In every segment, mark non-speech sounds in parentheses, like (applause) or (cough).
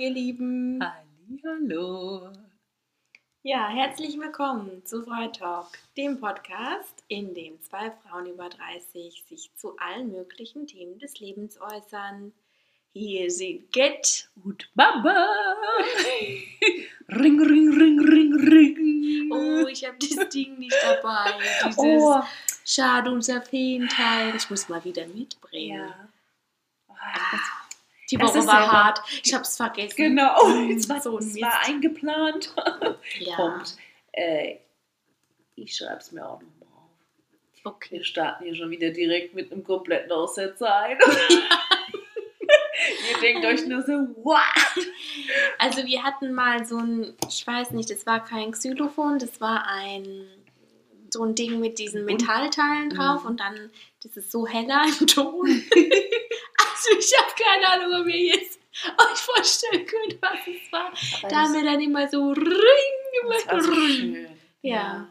Ihr Lieben. Hallo. Ja, herzlich willkommen zu Freitalk, dem Podcast, in dem zwei Frauen über 30 sich zu allen möglichen Themen des Lebens äußern. Hier sind Get und Baba. ring, ring, ring, ring, ring. Oh, ich habe das Ding nicht dabei. Dieses Oh, Schade und Teil. Ich muss mal wieder mitbringen. ja. Oh, Ah, die Woche ist war ja- hart. Ich habe es vergessen. Genau, (laughs) Mm, es war, so es war eingeplant. (laughs) Ja, Punkt. Äh, ich schreibe es mir auch nochmal auf. okay. Wir starten hier schon wieder direkt mit einem kompletten Aussetzer ein. (laughs) Ihr denkt euch nur so, what? Also wir hatten mal so ein, ich weiß nicht, das war kein Xylophon, das war ein so ein Ding mit diesen Metallteilen drauf und dann, das ist so heller im Ton. (laughs) also ich habe keine Ahnung, ob ihr jetzt euch vorstellen könnt, was es war. Da haben wir dann immer so Ring das war gemacht. so Ring. schön. Ja.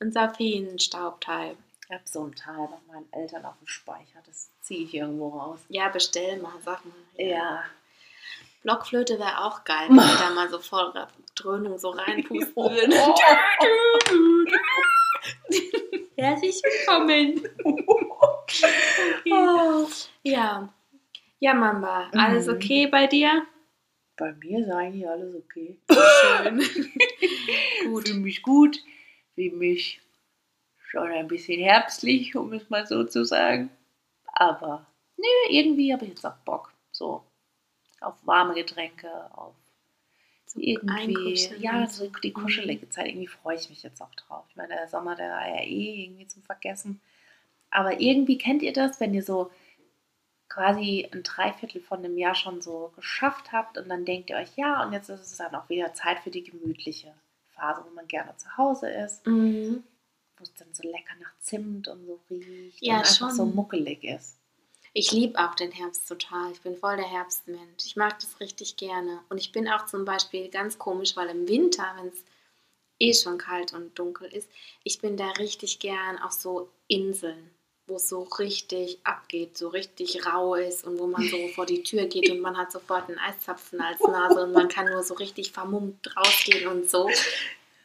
Unser Feenstaubteil. Ich habe so ein Teil bei meinen Eltern auf dem Speicher. Das ziehe ich irgendwo raus. Ja, bestell mal, sag mal. Ja. Blockflöte wäre auch geil, (laughs) wenn wir da mal so voll Dröhnung so reinpusten (laughs) würden. Herzlich willkommen. (laughs) Oh. Ja. Ja, Mamba, alles Mhm. okay bei dir? Bei mir ist eigentlich alles okay. Schön. (laughs) Gut. Fühle mich gut, fühle mich schon ein bisschen herbstlich, um es mal so zu sagen. Aber nö, irgendwie habe ich jetzt auch Bock. So auf warme Getränke, auf So irgendwie, ja, so die kuschelige Zeit. Irgendwie freue ich mich jetzt auch drauf. Ich meine, der Sommer, der war ja eh irgendwie zum Vergessen. Aber irgendwie kennt ihr das, wenn ihr so quasi ein Dreiviertel von einem Jahr schon so geschafft habt und dann denkt ihr euch, ja, und jetzt ist es dann auch wieder Zeit für die gemütliche Phase, wo man gerne zu Hause ist, Mhm. wo es dann so lecker nach Zimt und so riecht Ja, und einfach schon. so muckelig ist. Ich liebe auch den Herbst total. Ich bin voll der Herbstmensch. Ich mag das richtig gerne. Und ich bin auch zum Beispiel ganz komisch, weil im Winter, wenn es eh schon kalt und dunkel ist, ich bin da richtig gern auf so Inseln, wo es so richtig abgeht, so richtig rau ist und wo man so vor die Tür geht und man hat sofort einen Eiszapfen als Nase und man kann nur so richtig vermummt rausgehen und so.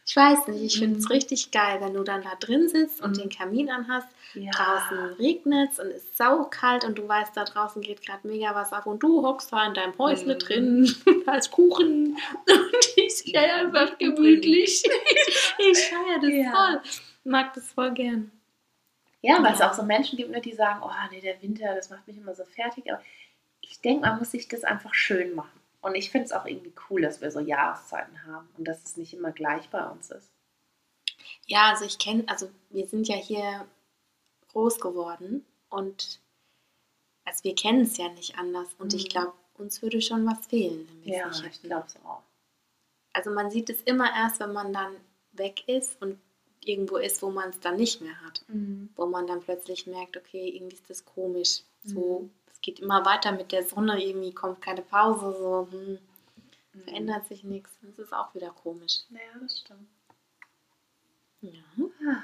Ich weiß nicht, ich finde es Mhm. richtig geil, wenn du dann da drin sitzt und Mhm. den Kamin anhast Ja. draußen regnet es und es ist saukalt und du weißt, da draußen geht gerade mega was ab und du hockst da in deinem Häusle Mhm. drin (laughs) als Kuchen (laughs) und ja Ja, einfach gemütlich. (laughs) Ich feiere das Ja. voll. Mag das voll gern. Ja, weil es Ja. auch so Menschen gibt, ne, die sagen, oh nee, der Winter, das macht mich immer so fertig. Aber ich denke, man muss sich das einfach schön machen. Und ich finde es auch irgendwie cool, dass wir so Jahreszeiten haben und dass es nicht immer gleich bei uns ist. Ja, also ich kenne, also wir sind ja hier groß geworden und also wir kennen es ja nicht anders und ich Mhm. glaube, uns würde schon was fehlen. wenn wir es Ja, nicht ich glaube es auch. Also man sieht es immer erst, wenn man dann weg ist und irgendwo ist, wo man es dann nicht mehr hat. Wo man dann plötzlich merkt, okay, irgendwie ist das komisch. So, Mhm. Geht immer weiter mit der Sonne, irgendwie kommt keine Pause, so hm, Mhm. verändert sich nichts. Das ist auch wieder komisch. Ja, das stimmt. Ja.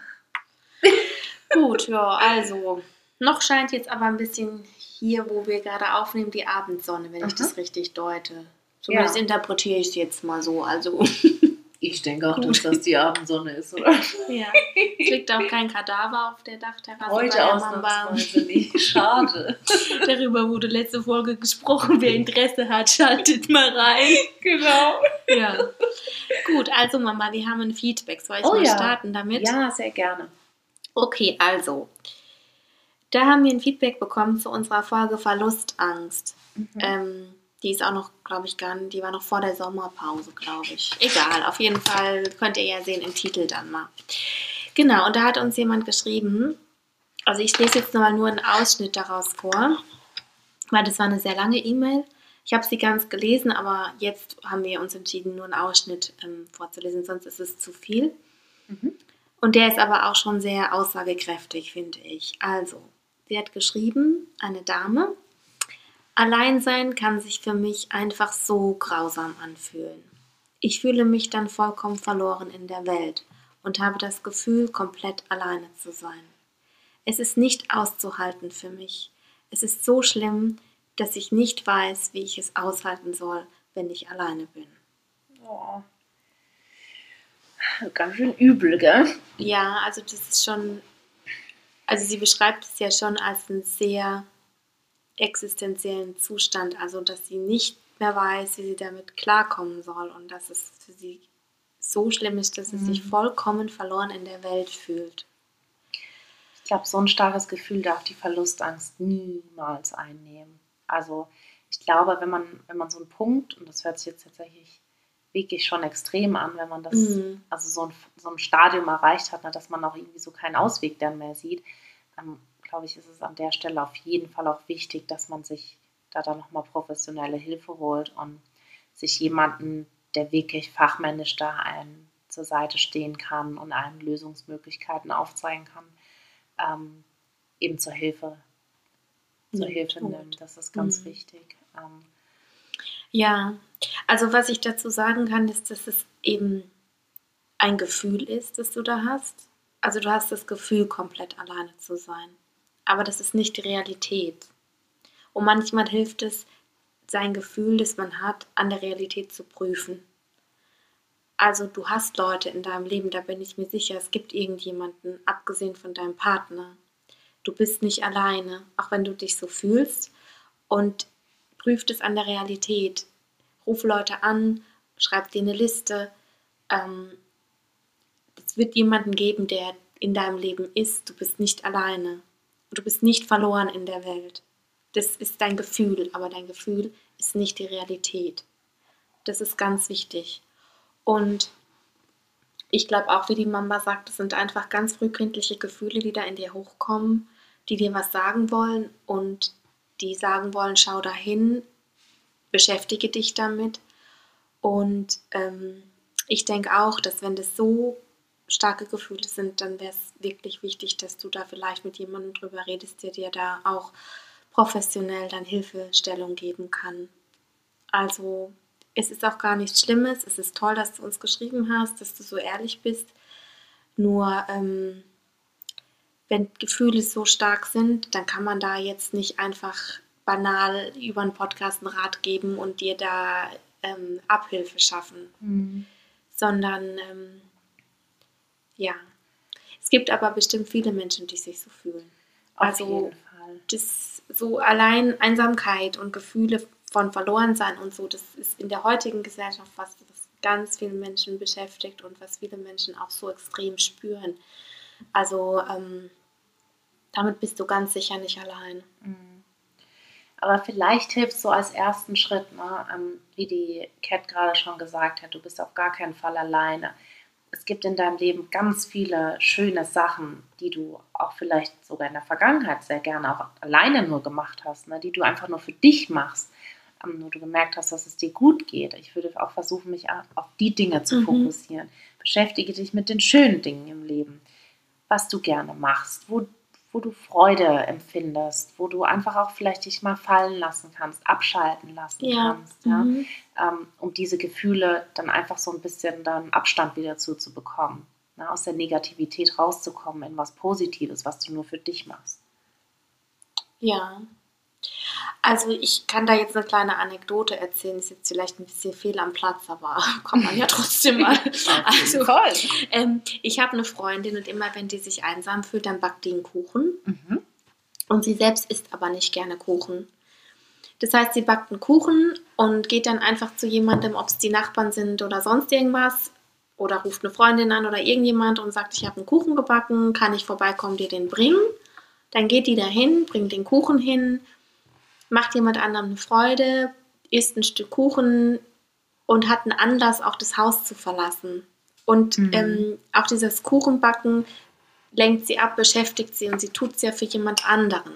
(laughs) Gut, ja, also noch scheint jetzt aber ein bisschen hier, wo wir gerade aufnehmen, die Abendsonne, wenn ich Aha. das richtig deute. Zumindest Ja. interpretiere ich es jetzt mal so. Also (laughs) Ich denke auch, Gut. dass das die Abendsonne ist, oder? Ja. (laughs) Es liegt auch kein Kadaver auf der Dachterrasse. Heute ausnahmsweise nicht. Schade. (laughs) Darüber wurde letzte Folge gesprochen. Wer Interesse hat, schaltet mal rein. genau. Ja. Gut, also Mama, wir haben ein Feedback. Soll ich Oh mal ja. starten damit? Ja, sehr gerne. Okay, also. Da haben wir ein Feedback bekommen zu unserer Folge Verlustangst. Mhm. Ähm, die ist auch noch, glaube ich, gar nicht, die war noch vor der Sommerpause, glaube ich. Egal, auf jeden Fall könnt ihr ja sehen im Titel dann mal. Genau, und da hat uns jemand geschrieben, also ich lese jetzt mal nur einen Ausschnitt daraus vor, weil das war eine sehr lange E-Mail. Ich habe sie ganz gelesen, aber jetzt haben wir uns entschieden, nur einen Ausschnitt ähm, vorzulesen, sonst ist es zu viel. Mhm. Und der ist aber auch schon sehr aussagekräftig, finde ich. Also, sie hat geschrieben, eine Dame, Alleinsein kann sich für mich einfach so grausam anfühlen. Ich fühle mich dann vollkommen verloren in der Welt und habe das Gefühl, komplett alleine zu sein. Es ist nicht auszuhalten für mich. Es ist so schlimm, dass ich nicht weiß, wie ich es aushalten soll, wenn ich alleine bin. Oh. Ganz schön übel, gell? Ja, also das ist schon, also sie beschreibt es ja schon als einen sehr existenziellen Zustand, also dass sie nicht mehr weiß, wie sie damit klarkommen soll und dass es für sie so schlimm ist, dass sie Mhm. sich vollkommen verloren in der Welt fühlt. Ich glaube, so ein starkes Gefühl darf die Verlustangst niemals einnehmen. Also ich glaube, wenn man, wenn man so einen Punkt, und das hört sich jetzt tatsächlich wirklich schon extrem an, wenn man das, Mhm. also so ein, so ein Stadium erreicht hat, ne, dass man auch irgendwie so keinen Ausweg dann mehr sieht, dann glaube ich, ist es an der Stelle auf jeden Fall auch wichtig, dass man sich da dann nochmal professionelle Hilfe holt und sich jemanden, der wirklich fachmännisch da einem zur Seite stehen kann und einem Lösungsmöglichkeiten aufzeigen kann, ähm, eben zur Hilfe, zur Ja, Hilfe gut. nimmt. Das ist ganz Mhm. wichtig. Ähm, Ja, also was ich dazu sagen kann, ist, dass es eben ein Gefühl ist, das du da hast. Also du hast das Gefühl, komplett alleine zu sein. Aber das ist nicht die Realität. Und manchmal hilft es, sein Gefühl, das man hat, an der Realität zu prüfen. Also du hast Leute in deinem Leben, da bin ich mir sicher, es gibt irgendjemanden, abgesehen von deinem Partner. Du bist nicht alleine, auch wenn du dich so fühlst. Und prüft es an der Realität. Ruf Leute an, schreib dir eine Liste. Ähm, es wird jemanden geben, der in deinem Leben ist. Du bist nicht alleine. Du bist nicht verloren in der Welt. Das ist dein Gefühl, aber dein Gefühl ist nicht die Realität. Das ist ganz wichtig. Und ich glaube auch, wie die Mama sagt, das sind einfach ganz frühkindliche Gefühle, die da in dir hochkommen, die dir was sagen wollen und die sagen wollen, schau dahin, beschäftige dich damit. Und ähm, ich denke auch, dass wenn das so starke Gefühle sind, dann wäre es wirklich wichtig, dass du da vielleicht mit jemandem drüber redest, der dir da auch professionell dann Hilfestellung geben kann. Also es ist auch gar nichts Schlimmes. Es ist toll, dass du uns geschrieben hast, dass du so ehrlich bist. Nur ähm, wenn Gefühle so stark sind, dann kann man da jetzt nicht einfach banal über einen Podcast einen Rat geben und dir da ähm, Abhilfe schaffen, sondern ähm, ja, es gibt aber bestimmt viele Menschen, die sich so fühlen. Auf Also jeden Fall. das so allein Einsamkeit und Gefühle von Verlorensein und so, das ist in der heutigen Gesellschaft was, was ganz viele Menschen beschäftigt und was viele Menschen auch so extrem spüren. Also ähm, damit bist du ganz sicher nicht allein. Mhm. Aber vielleicht hilft so als ersten Schritt, ne? ähm, wie die Cat gerade schon gesagt hat, du bist auf gar keinen Fall alleine. Es gibt in deinem Leben ganz viele schöne Sachen, die du auch vielleicht sogar in der Vergangenheit sehr gerne auch alleine nur gemacht hast, ne? die du einfach nur für dich machst, ähm, nur du gemerkt hast, dass es dir gut geht. Ich würde auch versuchen, mich auf die Dinge zu Mhm. fokussieren. Beschäftige dich mit den schönen Dingen im Leben, was du gerne machst, wo, wo du Freude empfindest, wo du einfach auch vielleicht dich mal fallen lassen kannst, abschalten lassen kannst, ja? Mhm. ähm, um diese Gefühle dann einfach so ein bisschen dann Abstand wieder zuzubekommen, ne? aus der Negativität rauszukommen in was Positives, was du nur für dich machst. Ja. Also ich kann da jetzt eine kleine Anekdote erzählen, ist jetzt vielleicht ein bisschen fehl am Platz, aber (laughs) kann man ja trotzdem mal. (laughs) Also, ähm, ich habe eine Freundin und immer wenn die sich einsam fühlt, dann backt die einen Kuchen. Mhm. Und sie selbst isst aber nicht gerne Kuchen. Das heißt, sie backt einen Kuchen und geht dann einfach zu jemandem, ob es die Nachbarn sind oder sonst irgendwas, oder ruft eine Freundin an oder irgendjemand und sagt, ich habe einen Kuchen gebacken, kann ich vorbeikommen, dir den bringen? Dann geht die dahin, bringt den Kuchen hin, macht jemand anderem eine Freude, isst ein Stück Kuchen und hat einen Anlass, auch das Haus zu verlassen. Und Mhm. ähm, auch dieses Kuchenbacken lenkt sie ab, beschäftigt sie und sie tut es ja für jemand anderen.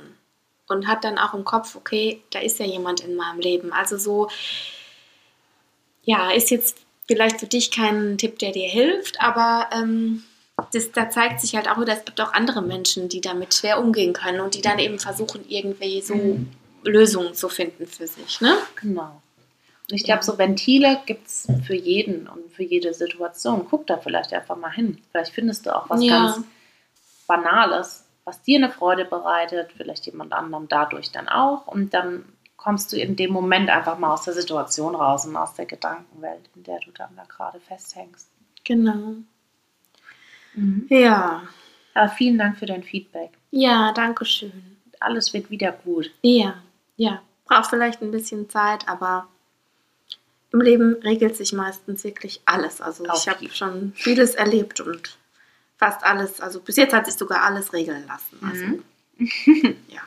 Und hat dann auch im Kopf, okay, da ist ja jemand in meinem Leben. Also so, ja, ist jetzt vielleicht für dich kein Tipp, der dir hilft, aber ähm, das, da zeigt sich halt auch wieder, es gibt auch andere Menschen, die damit schwer umgehen können und die dann eben versuchen, irgendwie so Mhm. Lösungen zu finden für sich. Ne? Genau. Und ich glaube, so Ventile gibt es für jeden und für jede Situation. Guck da vielleicht einfach mal hin. Vielleicht findest du auch was Ja. ganz Banales, was dir eine Freude bereitet, vielleicht jemand anderem dadurch dann auch. Und dann kommst du in dem Moment einfach mal aus der Situation raus und aus der Gedankenwelt, in der du dann da gerade festhängst. Genau. Ja. Aber vielen Dank für dein Feedback. Ja, danke schön. Alles wird wieder gut. Ja, ja. Braucht vielleicht ein bisschen Zeit, aber im Leben regelt sich meistens wirklich alles. Also Auf ich habe schon vieles erlebt und fast alles, also bis jetzt hat sich sogar alles regeln lassen. Also, Mhm. (laughs) ja.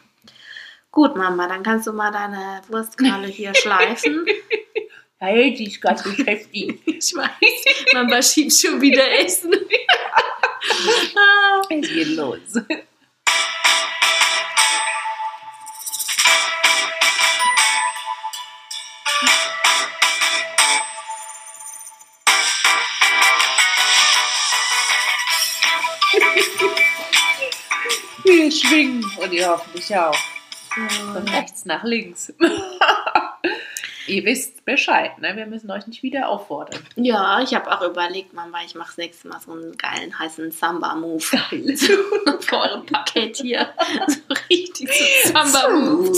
Gut, Mama, dann kannst du mal deine Wurstkralle hier (laughs) schleifen. Hey, die ist ganz beschäftigt. (laughs) Ich weiß, Mama schiebt schon wieder Essen. Es geht los. Wir schwingen und ihr hoffentlich auch. Von rechts nach links. (laughs) ihr wisst Bescheid, ne? Wir müssen euch nicht wieder auffordern. Ja, ich habe auch überlegt, Mama, ich mache das nächste Mal so einen geilen heißen Samba-Move. (laughs) Geil. (laughs) Vor eurem Paket hier. So richtig so Samba-Move.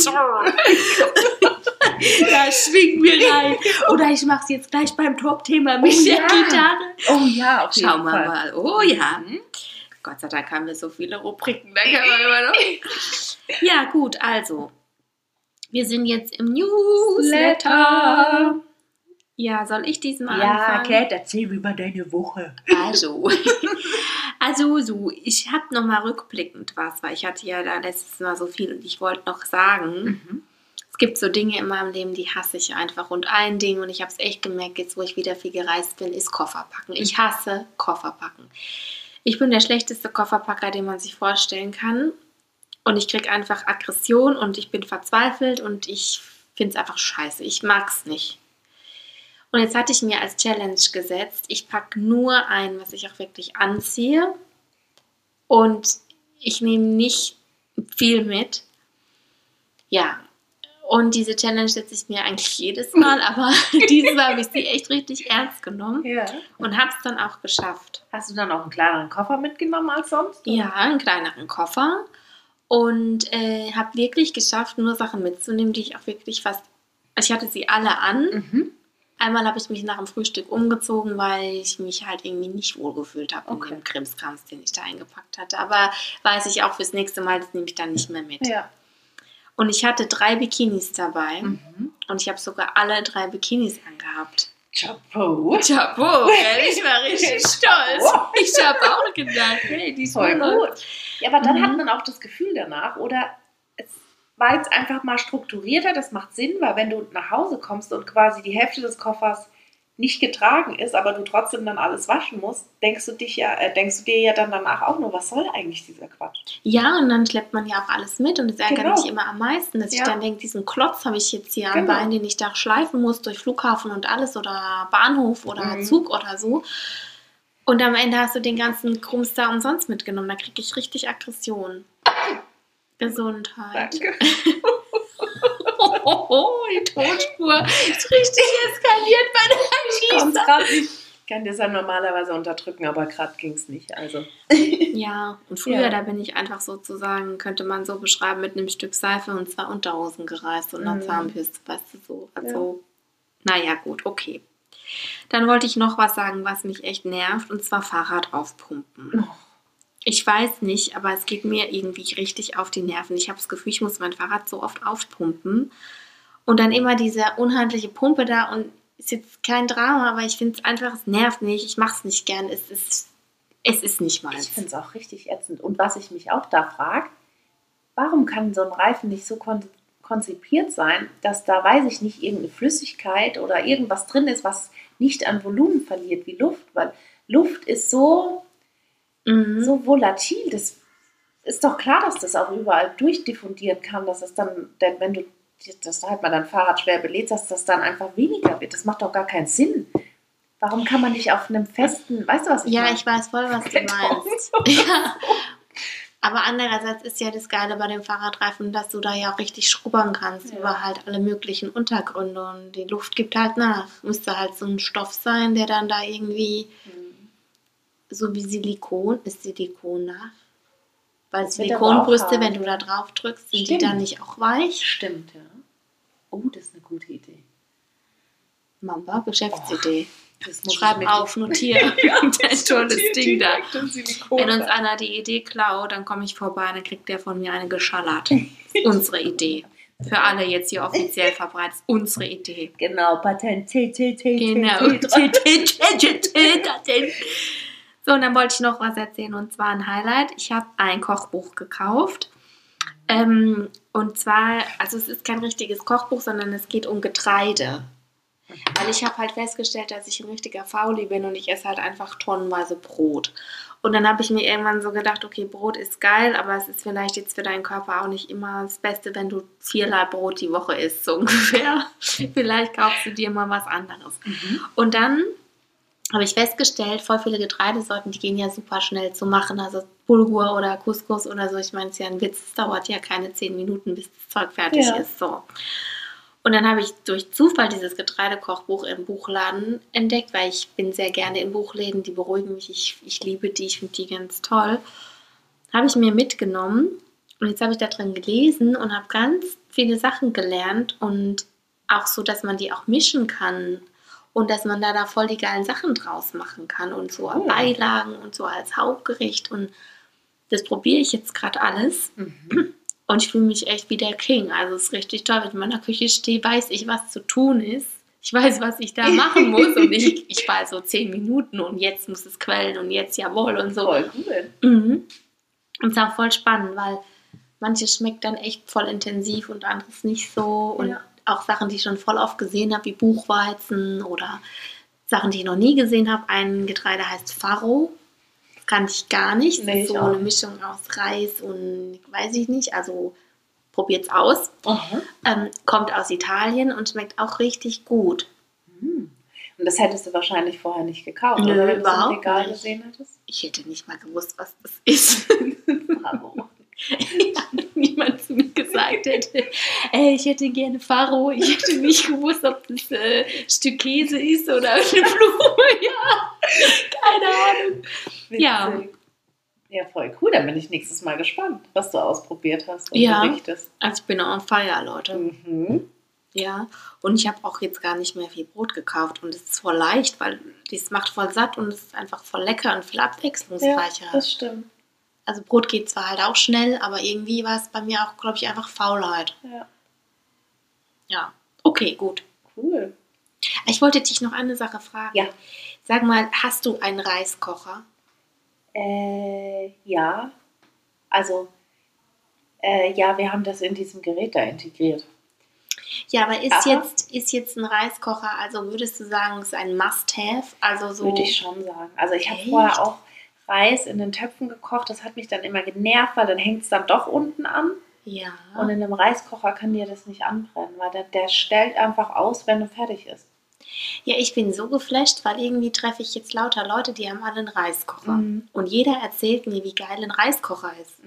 da schwingen wir rein. Oder ich mache es jetzt gleich beim Top-Thema mit Oh der ja. Gitarre. Oh ja, auf jeden Schauen wir Fall. mal. Oh ja. Gott sei Dank haben wir so viele Rubriken. Da kann man immer noch. (laughs) Ja, gut, also. Wir sind jetzt im Newsletter. Ja, soll ich diesmal Ja, anfangen? Kat, erzähl mir über deine Woche. Also, (laughs) also so, ich habe noch mal rückblickend was, weil ich hatte ja da letztes Mal so viel und ich wollte noch sagen, Mhm. es gibt so Dinge in meinem Leben, die hasse ich einfach. Und ein Ding, und ich habe es echt gemerkt, jetzt wo ich wieder viel gereist bin, ist Kofferpacken. Ich hasse Kofferpacken. Ich bin der schlechteste Kofferpacker, den man sich vorstellen kann. Und ich kriege einfach Aggression und ich bin verzweifelt und ich finde es einfach scheiße. Ich mag es nicht. Und jetzt hatte ich mir als Challenge gesetzt, ich packe nur ein, was ich auch wirklich anziehe. Und ich nehme nicht viel mit. Ja. Und diese Challenge setze ich mir eigentlich jedes Mal, aber (laughs) dieses Mal habe ich sie echt richtig ernst genommen Ja. und habe es dann auch geschafft. Hast du dann auch einen kleineren Koffer mitgenommen als sonst? Ja, einen kleineren Koffer und äh, habe wirklich geschafft, nur Sachen mitzunehmen, die ich auch wirklich fast. Also ich hatte sie alle an. Mhm. Einmal habe ich mich nach dem Frühstück umgezogen, weil ich mich halt irgendwie nicht wohl gefühlt habe Okay. in dem Krimskrams, den ich da eingepackt hatte. Aber weiß ich auch fürs nächste Mal, das nehme ich dann nicht mehr mit. Ja. Und ich hatte drei Bikinis dabei Mhm. und ich habe sogar alle drei Bikinis angehabt. Chapeau. Chapeau, (laughs) ich war richtig stolz. Ich habe auch gedacht, hey, die ist Voll voll gut. Ja, aber dann Mhm. hat man auch das Gefühl danach, oder es war jetzt einfach mal strukturierter, das macht Sinn, weil wenn du nach Hause kommst und quasi die Hälfte des Koffers nicht getragen ist, aber du trotzdem dann alles waschen musst, denkst du dich ja, äh, denkst du dir ja dann danach auch nur, was soll eigentlich dieser Quatsch? Ja, und dann schleppt man ja auch alles mit und das ärgert Genau. mich immer am meisten, dass ich Ja. dann denke, diesen Klotz habe ich jetzt hier am Genau. Bein, den ich da schleifen muss durch Flughafen und alles oder Bahnhof oder Mhm. Zug oder so. Und am Ende hast du den ganzen Krums da umsonst mitgenommen. Da kriege ich richtig Aggression. Gesundheit. Danke. (laughs) (laughs) die Tonspur ist richtig eskaliert bei der Schießer. nicht. Ich kann das ja normalerweise unterdrücken, aber gerade ging es nicht. Also. (laughs) Ja, und früher, Ja. da bin ich einfach sozusagen, könnte man so beschreiben, mit einem Stück Seife und zwei Unterhosen gereist und einer Mhm. Zahnbürste, weißt du, so. Also, naja, gut, okay. Dann wollte ich noch was sagen, was mich echt nervt, und zwar Fahrrad aufpumpen. Oh. Ich weiß nicht, aber es geht mir irgendwie richtig auf die Nerven. Ich habe das Gefühl, ich muss mein Fahrrad so oft aufpumpen. Und dann immer diese unhandliche Pumpe da und ist jetzt kein Drama, aber ich finde es einfach, es nervt nicht. Ich mache es nicht gern. Es ist, es ist nicht meins. Ich finde es auch richtig ätzend. Und was ich mich auch da frage, warum kann so ein Reifen nicht so kon konzipiert sein, dass da, weiß ich nicht, irgendeine Flüssigkeit oder irgendwas drin ist, was nicht an Volumen verliert wie Luft? Weil Luft ist so, Mhm. so volatil. Das ist doch klar, dass das auch überall durchdiffundieren kann, dass es dann, wenn du das halt mal dein Fahrrad schwer belädst, dass das dann einfach weniger wird. Das macht doch gar keinen Sinn. Warum kann man nicht auf einem festen, weißt du was ich Ja, meine? ich weiß voll, was du meinst. (laughs) ja. Aber andererseits ist ja das Geile bei dem Fahrradreifen, dass du da ja auch richtig schrubbern kannst Ja. über halt alle möglichen Untergründe und die Luft gibt halt nach. Müsste halt so ein Stoff sein, der dann da irgendwie Hm. So wie Silikon, ist Silikon nach? Weil Das Silikonbrüste, wenn du da drauf drückst, sind die Stimmt. dann nicht auch weich? Stimmt, ja. Oh, das ist eine gute Idee. Mamba, Geschäftsidee. Das muss Schreib auf, notiere. Ein tolles Ding da. Wenn uns einer die Idee klaut, dann komme ich vorbei, dann kriegt der von mir eine geschallert. unsere Idee. Für alle jetzt hier offiziell verbreitet. Unsere Idee. Genau, Patent Genau. So, und dann wollte ich noch was erzählen und zwar ein Highlight. Ich habe ein Kochbuch gekauft. Ähm, und zwar, also es ist kein richtiges Kochbuch, sondern es geht um Getreide. Weil ich habe halt festgestellt, dass ich ein richtiger Fauli bin und ich esse halt einfach tonnenweise Brot. Und dann habe ich mir irgendwann so gedacht, okay, Brot ist geil, aber es ist vielleicht jetzt für deinen Körper auch nicht immer das Beste, wenn du viermal Brot die Woche isst, so (laughs) ungefähr. vielleicht kaufst du dir mal was anderes. Mhm. Und dann habe ich festgestellt, voll viele Getreidesorten, die gehen ja super schnell zu machen. Also Bulgur oder Couscous oder so. Ich meine, es ist ja ein Witz, es dauert ja keine zehn Minuten, bis das Zeug fertig Ja. ist. So. Und dann habe ich durch Zufall dieses Getreidekochbuch im Buchladen entdeckt, weil ich bin sehr gerne in Buchläden, die beruhigen mich. Ich, ich liebe die, ich finde die ganz toll. Habe ich mir mitgenommen und jetzt habe ich da drin gelesen und habe ganz viele Sachen gelernt und auch so, dass man die auch mischen kann und dass man da, da voll die geilen Sachen draus machen kann und so Cool. Beilagen und so als Hauptgericht und das probiere ich jetzt gerade alles Mhm. und ich fühle mich echt wie der King. Also es ist richtig toll, wenn ich in meiner Küche stehe, weiß ich, was zu tun ist. Ich weiß, was ich da machen muss und ich, (laughs) ich weiß so zehn Minuten und jetzt muss es quellen und jetzt jawohl und so. Voll cool. Mhm. Und es ist auch voll spannend, weil manches schmeckt dann echt voll intensiv und anderes nicht so. Und Ja. Auch Sachen, die ich schon voll oft gesehen habe, wie Buchweizen oder Sachen, die ich noch nie gesehen habe. Ein Getreide heißt Faro. Kannte ich gar nicht. Das Nee, ist so eine Mischung aus Reis und weiß ich nicht. Also probiert's aus. Aha. Ähm, kommt aus Italien und schmeckt auch richtig gut. Mhm. Und das hättest du wahrscheinlich vorher nicht gekauft, Nö, oder? Wenn du es im überhaupt Regal gesehen hättest. Ich hätte nicht mal gewusst, was das ist. (laughs) Bravo. (laughs) niemand zu mir gesagt hätte, äh, ich hätte gerne Faro, ich hätte nicht gewusst, ob das äh, Stück Käse ist oder eine (laughs) Blume, (laughs) ja, keine Ahnung. Ja. Witzig. Ja, voll cool. Dann bin ich nächstes Mal gespannt, was du ausprobiert hast und Ja. berichtest. Also ich bin on fire, Leute. Mhm. Ja, und ich habe auch jetzt gar nicht mehr viel Brot gekauft und es ist voll leicht, weil das macht voll satt und es ist einfach voll lecker und viel Ja, abwechslungsreicher. das stimmt. Also Brot geht zwar halt auch schnell, aber irgendwie war es bei mir auch, glaube ich, einfach Faulheit. Ja, Ja, okay, gut. cool. Ich wollte dich noch eine Sache fragen. Ja. Sag mal, hast du einen Reiskocher? Äh, ja. Also, äh, ja, wir haben das in diesem Gerät da integriert. Ja, aber ist jetzt, ist jetzt ein Reiskocher, also würdest du sagen, es ist ein Must-Have? Also so. Würde ich schon sagen. Also ich habe vorher auch Reis in den Töpfen gekocht. Das hat mich dann immer genervt, weil dann hängt es dann doch unten an. Ja. Und in einem Reiskocher kann dir das nicht anbrennen, weil der, der stellt einfach aus, wenn du fertig ist. ja, ich bin so geflasht, weil irgendwie treffe ich jetzt lauter Leute, die haben alle einen Reiskocher. Mhm. Und jeder erzählt mir, wie geil ein Reiskocher ist.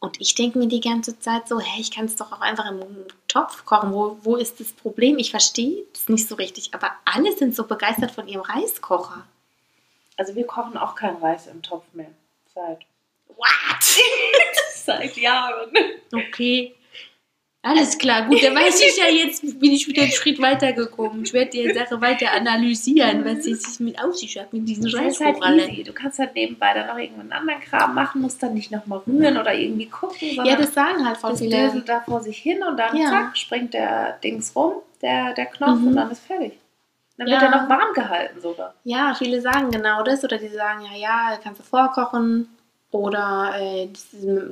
Und ich denke mir die ganze Zeit so, hey, ich kann es doch auch einfach im Topf kochen. Wo, wo ist das Problem? Ich verstehe das nicht so richtig, aber alle sind so begeistert von ihrem Reiskocher. Also wir kochen auch keinen Reis im Topf mehr. Seit, What? (laughs) seit Jahren. Okay. Alles klar, gut, dann weiß ich ja jetzt, bin ich wieder einen Schritt weitergekommen. Ich werde die Sache weiter analysieren, was es mit auf sich hat mit diesen Das ist halt. Du kannst halt nebenbei dann noch irgendeinen anderen Kram machen, musst dann nicht nochmal rühren oder irgendwie gucken, Ja, das sagen halt voll das viele. döselt da vor sich hin und dann Ja. zack, springt der Dings rum, der, der Knopf Mhm. und dann ist fertig. Dann Ja. wird er noch warm gehalten sogar. Ja, viele sagen genau das oder die sagen, ja, ja, kannst du vorkochen oder äh,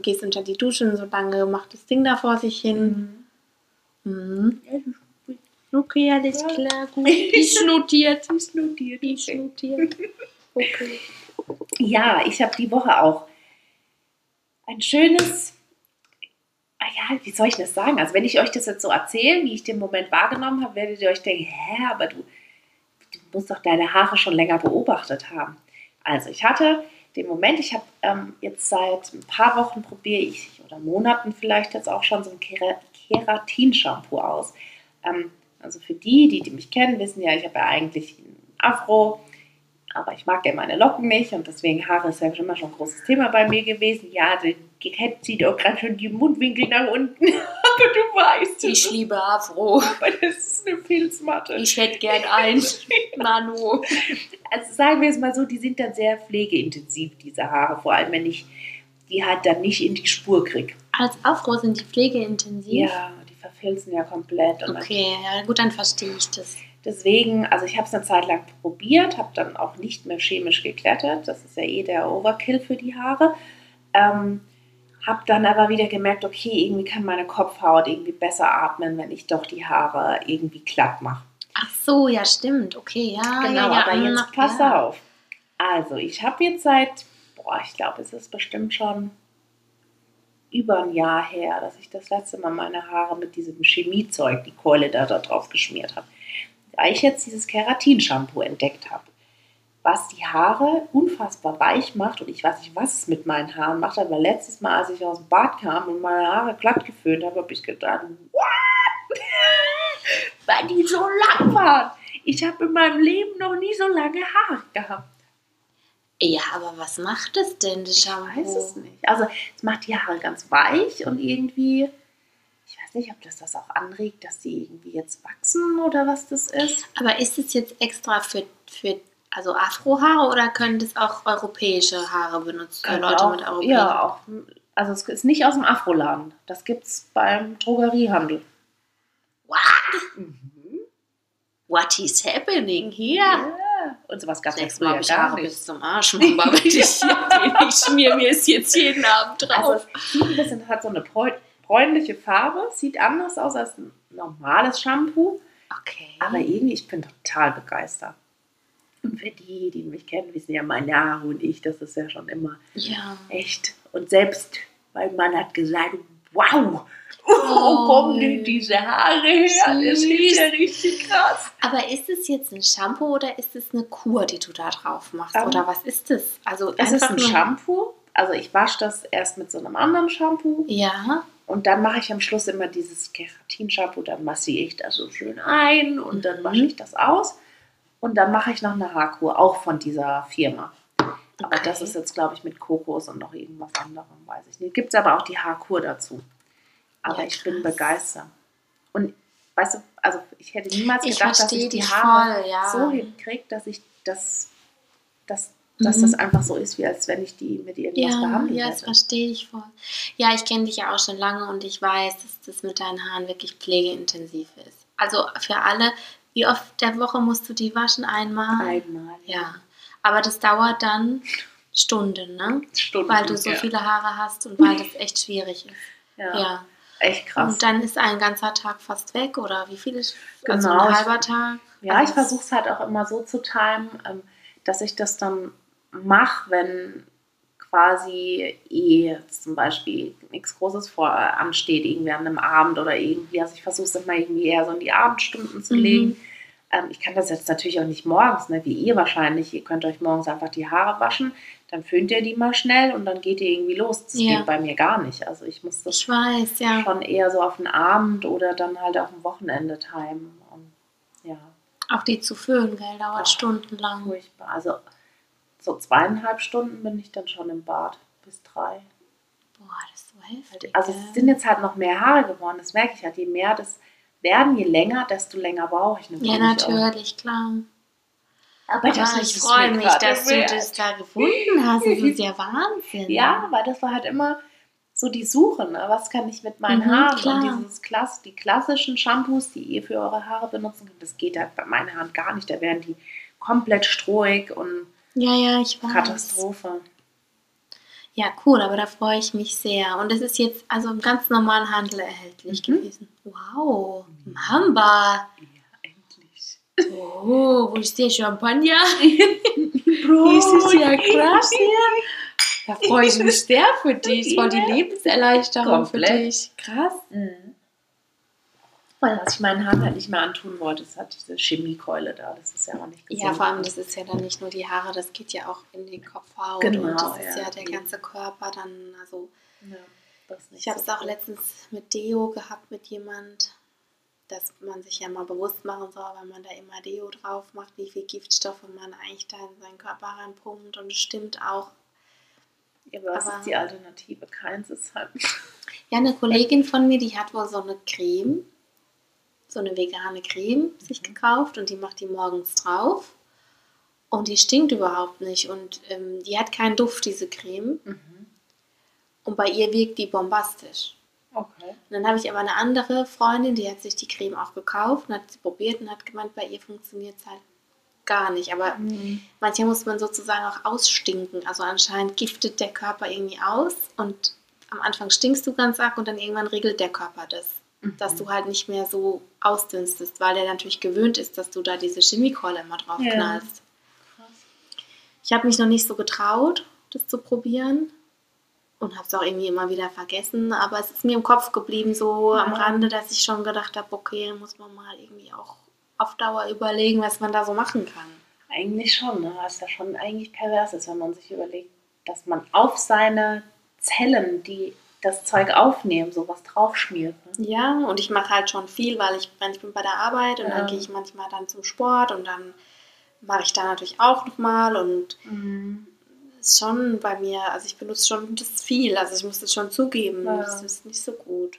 gehst unter die Dusche und so lange macht das Ding da vor sich hin. Mhm. Okay, alles klar, gut. (laughs) Ist notiert. Ist notiert. Ist notiert. Okay. Ja, ich habe die Woche auch ein schönes, ah ja, wie soll ich das sagen? Also wenn ich euch das jetzt so erzähle, wie ich den Moment wahrgenommen habe, werdet ihr euch denken, hä, aber du musst doch deine Haare schon länger beobachtet haben. Also ich hatte den Moment, ich habe ähm, jetzt seit ein paar Wochen probiere ich, oder Monaten vielleicht jetzt auch schon so ein Kera- Keratin-Shampoo aus. Ähm, also für die, die, die mich kennen, wissen ja, ich habe ja eigentlich einen Afro, aber ich mag ja meine Locken nicht und deswegen Haare ist ja immer schon ein großes Thema bei mir gewesen. Ja, die Cat zieht auch gerade schon die Mundwinkel nach unten. (laughs) Aber du weißt es. Ich liebe Afro. Aber das ist eine Pilzmatte. Ich hätte gern eins. (laughs) Manu. Also sagen wir es mal so, die sind dann sehr pflegeintensiv, diese Haare. Vor allem, wenn ich die halt dann nicht in die Spur kriege. Als Afro sind die pflegeintensiv? Ja, die verfilzen ja komplett. Okay, ja, gut, dann verstehe ich das. Deswegen, also ich habe es eine Zeit lang probiert, habe dann auch nicht mehr chemisch geklettert. Das ist ja eh der Overkill für die Haare. Ähm, habe dann aber wieder gemerkt, okay, irgendwie kann meine Kopfhaut irgendwie besser atmen, wenn ich doch die Haare irgendwie glatt mache. Ach so, ja, stimmt. Okay, ja. Genau, ja, ja, aber mm, jetzt pass ja. auf. Also, ich habe jetzt seit, boah, ich glaube, es ist bestimmt schon über ein Jahr her, dass ich das letzte Mal meine Haare mit diesem Chemiezeug, die Keule da, da drauf geschmiert habe. Da ich jetzt dieses Keratin-Shampoo entdeckt habe, was die Haare unfassbar weich macht und ich weiß nicht, was es mit meinen Haaren macht, aber letztes Mal, als ich aus dem Bad kam und meine Haare glatt geföhnt habe, habe ich gedacht, what? (laughs) Weil die so lang waren. Ich habe in meinem Leben noch nie so lange Haare gehabt. Ja, aber was macht es denn, das Ich weiß es nicht. Also es macht die Haare ganz weich und irgendwie, ich weiß nicht, ob das das auch anregt, dass die irgendwie jetzt wachsen oder was das ist. Aber ist es jetzt extra für, für also Afrohaare oder können das auch europäische Haare benutzen? Für Leute auch, mit europäischen? Ja, auch. Also es ist nicht aus dem Afroladen. Das gibt es beim Drogeriehandel. What? What is happening here? Ja. Und sowas gab es früher ich Haare bis zum Arsch, Mama, ich, ich schmier mir es jetzt jeden Abend drauf. Also es sieht ein bisschen, hat so eine bräu- bräunliche Farbe, sieht anders aus als ein normales Shampoo. okay. Aber irgendwie, ich bin total begeistert. Und (laughs) für die, die mich kennen, wissen ja, meine Haare und ich, das ist ja schon immer ja. echt. Und selbst mein Mann hat gesagt, wow, Oh, wo kommen denn diese Haare her? Das süß. ist ja richtig krass. Aber ist es jetzt ein Shampoo oder ist es eine Kur, die du da drauf machst? Ähm, oder was ist das? Also Es ist ein Shampoo. Also ich wasche das erst mit so einem anderen Shampoo Ja. und dann mache ich am Schluss immer dieses Keratin-Shampoo, dann massiere ich das so schön ein und dann wasche Mhm. ich das aus und dann mache ich noch eine Haarkur, auch von dieser Firma. Aber Okay. das ist jetzt, glaube ich, mit Kokos und noch irgendwas anderem, weiß ich nicht. Gibt es aber auch die Haarkur dazu. Aber Ja, ich bin begeistert. Und weißt du, also ich hätte niemals Ich gedacht, dass verstehe ich die Haare voll, ja. so hinkriege, dass ich das, dass, dass Mhm. das einfach so ist, wie als wenn ich die mit irgendwas Ja, behandelt ja, das hätte. verstehe ich voll. Ja, ich kenne dich ja auch schon lange und ich weiß, dass das mit deinen Haaren wirklich pflegeintensiv ist. Also für alle, wie oft der Woche musst du die waschen? Einmal? Einmal. Ja. Aber das dauert dann Stunden, ne? Stunden. Weil du so ja. viele Haare hast und weil das echt schwierig ist. Ja, Ja. echt krass. Und dann ist ein ganzer Tag fast weg oder wie viel ist? Also Genau, ein halber Tag. Ja, Also ich versuche es halt auch immer so zu timen, ähm, dass ich das dann mache, wenn quasi eh zum Beispiel nichts Großes vor ansteht, irgendwie an einem Abend oder irgendwie. Also ich versuche es immer irgendwie eher so in die Abendstunden zu Mhm. legen. Ähm, ich kann das jetzt natürlich auch nicht morgens, ne, wie ihr wahrscheinlich. Ihr könnt euch morgens einfach die Haare waschen, dann föhnt ihr die mal schnell und dann geht ihr irgendwie los. Das Ja. geht bei mir gar nicht. Also ich muss das Ich weiß, ja. schon eher so auf den Abend oder dann halt auf dem Wochenende timen. Und ja. Auch die zu föhnen, gell, dauert Ach. stundenlang. Furchtbar. Also so zweieinhalb Stunden bin ich dann schon im Bad bis drei. Boah, das ist so heftig. Also es sind jetzt halt noch mehr Haare geworden. Das merke ich halt. Je mehr das werden, je länger, desto länger brauche ich natürlich. Ja, natürlich, klar. Auch. Aber Aber das ich freue mich, dass du das da gefunden hast. Das ist ja Wahnsinn. Ja, weil das war halt immer so die Suche. Ne? Was kann ich mit meinen Mhm, Haaren? klar. Und dieses Klass, die klassischen Shampoos, die ihr für eure Haare benutzen könnt, das geht halt bei meinen Haaren gar nicht. Da werden die komplett strohig und ja, ja, ich weiß. Katastrophe. Ja, cool, aber da freue ich mich sehr. Und es ist jetzt also im ganz normalen Handel erhältlich Mhm. gewesen. Wow, Mamba. Ja, endlich. Oh, wo ist der Champagner? (laughs) Bro, Das ist ja krass hier. Da freue ich mich sehr für dich. Voll die. Lebenserleichterung für Komplett. dich. Krass. Mhm. Weil was ich meinen Haaren halt nicht mehr antun wollte, ist halt diese Chemiekeule da. Das ist ja auch nicht gesund. Ja, vor allem, das ist ja dann nicht nur die Haare, das geht ja auch in die Kopfhaut. Genau, und das ist ja. ja der ganze Körper dann, also Ja, das nicht Ich habe so es auch gut. letztens mit Deo gehabt mit jemand, dass man sich ja mal bewusst machen soll, wenn man da immer Deo drauf macht, wie viel Giftstoffe man eigentlich da in seinen Körper reinpumpt. Und es stimmt auch. Ja, aber was aber- ist die Alternative? Keins ist halt. Ja, eine Kollegin von mir, die hat wohl so eine Creme, so eine vegane Creme sich gekauft und die macht die morgens drauf. Und die stinkt überhaupt nicht und ähm, die hat keinen Duft, diese Creme. Mhm. Und bei ihr wirkt die bombastisch. Okay. Und dann habe ich aber eine andere Freundin, die hat sich die Creme auch gekauft und hat sie probiert und hat gemeint, bei ihr funktioniert es halt gar nicht. Aber Mhm. manchmal muss man sozusagen auch ausstinken. Also anscheinend giftet der Körper irgendwie aus und am Anfang stinkst du ganz arg und dann irgendwann regelt der Körper das. Dass du halt nicht mehr so ausdünstest, weil der natürlich gewöhnt ist, dass du da diese Chemiekeule immer drauf Ja. knallst. Krass. Ich habe mich noch nicht so getraut, das zu probieren. Und habe es auch irgendwie immer wieder vergessen. Aber es ist mir im Kopf geblieben, so am Ja. Rande, dass ich schon gedacht habe, okay, muss man mal irgendwie auch auf Dauer überlegen, was man da so machen kann. Eigentlich schon, ne? was ja schon eigentlich pervers ist, wenn man sich überlegt, dass man auf seine Zellen, die das Zeug aufnehmen, sowas draufschmiert. Ne? Ja, und ich mache halt schon viel, weil ich, wenn ich bin bei der Arbeit und Ja. dann gehe ich manchmal dann zum Sport und dann mache ich da natürlich auch nochmal und ist schon bei mir, also ich benutze schon das viel, also ich muss das schon zugeben, Ja. das ist nicht so gut.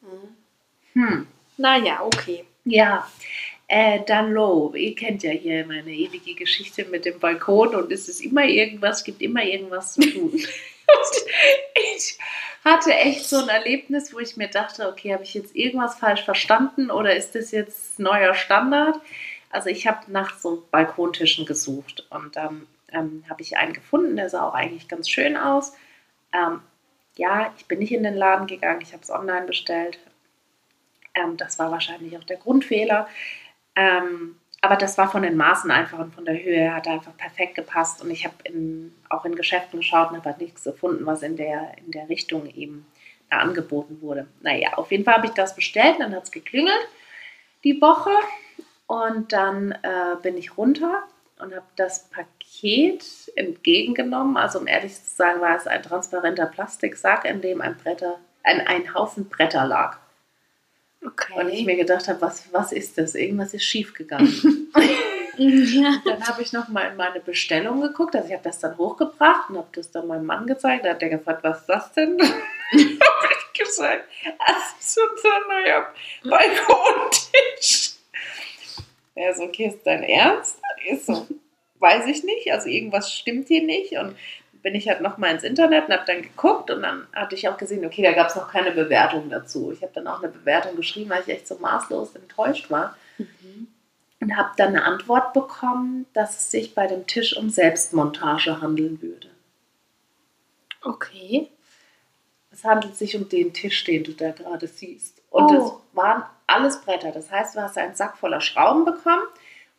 Mhm. Hm. Naja, okay. Ja, äh, dann Low. Ihr kennt ja hier meine ewige Geschichte mit dem Balkon und es ist immer irgendwas, gibt immer irgendwas zu tun. (laughs) (laughs) ich hatte echt so ein Erlebnis, wo ich mir dachte, okay, habe ich jetzt irgendwas falsch verstanden oder ist das jetzt neuer Standard? Also ich habe nach so Balkontischen gesucht und dann ähm, habe ich einen gefunden, der sah auch eigentlich ganz schön aus. Ähm, ja, ich bin nicht in den Laden gegangen, ich habe es online bestellt. Ähm, das war wahrscheinlich auch der Grundfehler. Ähm, aber das war von den Maßen einfach und von der Höhe hat einfach perfekt gepasst. Und ich habe auch in Geschäften geschaut und habe halt nichts gefunden, was in der, in der Richtung eben da angeboten wurde. Naja, auf jeden Fall habe ich das bestellt, dann hat es geklingelt die Woche. Und dann äh, bin ich runter und habe das Paket entgegengenommen. Also um ehrlich zu sagen, war es ein transparenter Plastiksack, in dem ein Bretter, ein, ein Haufen Bretter lag. Okay. Und ich mir gedacht habe, was, was ist das? Irgendwas ist schief gegangen. (laughs) ja. dann habe ich noch mal in meine Bestellung geguckt. Also ich habe das dann hochgebracht und habe das dann meinem Mann gezeigt. Da hat der gefragt, was ist das denn? (laughs) habe ich gesagt, das ist unser neuer Balkontisch. Er so, okay, ist dein Ernst? Ich so, weiß ich nicht. Also irgendwas stimmt hier nicht. Und bin ich halt noch mal ins Internet und habe dann geguckt und dann hatte ich auch gesehen, okay, da gab es noch keine Bewertung dazu. Ich habe dann auch eine Bewertung geschrieben, weil ich echt so maßlos enttäuscht war Mhm. und habe dann eine Antwort bekommen, dass es sich bei dem Tisch um Selbstmontage handeln würde. Okay. Es handelt sich um den Tisch, den du da gerade siehst. Und Oh. es waren alles Bretter. Das heißt, du hast einen Sack voller Schrauben bekommen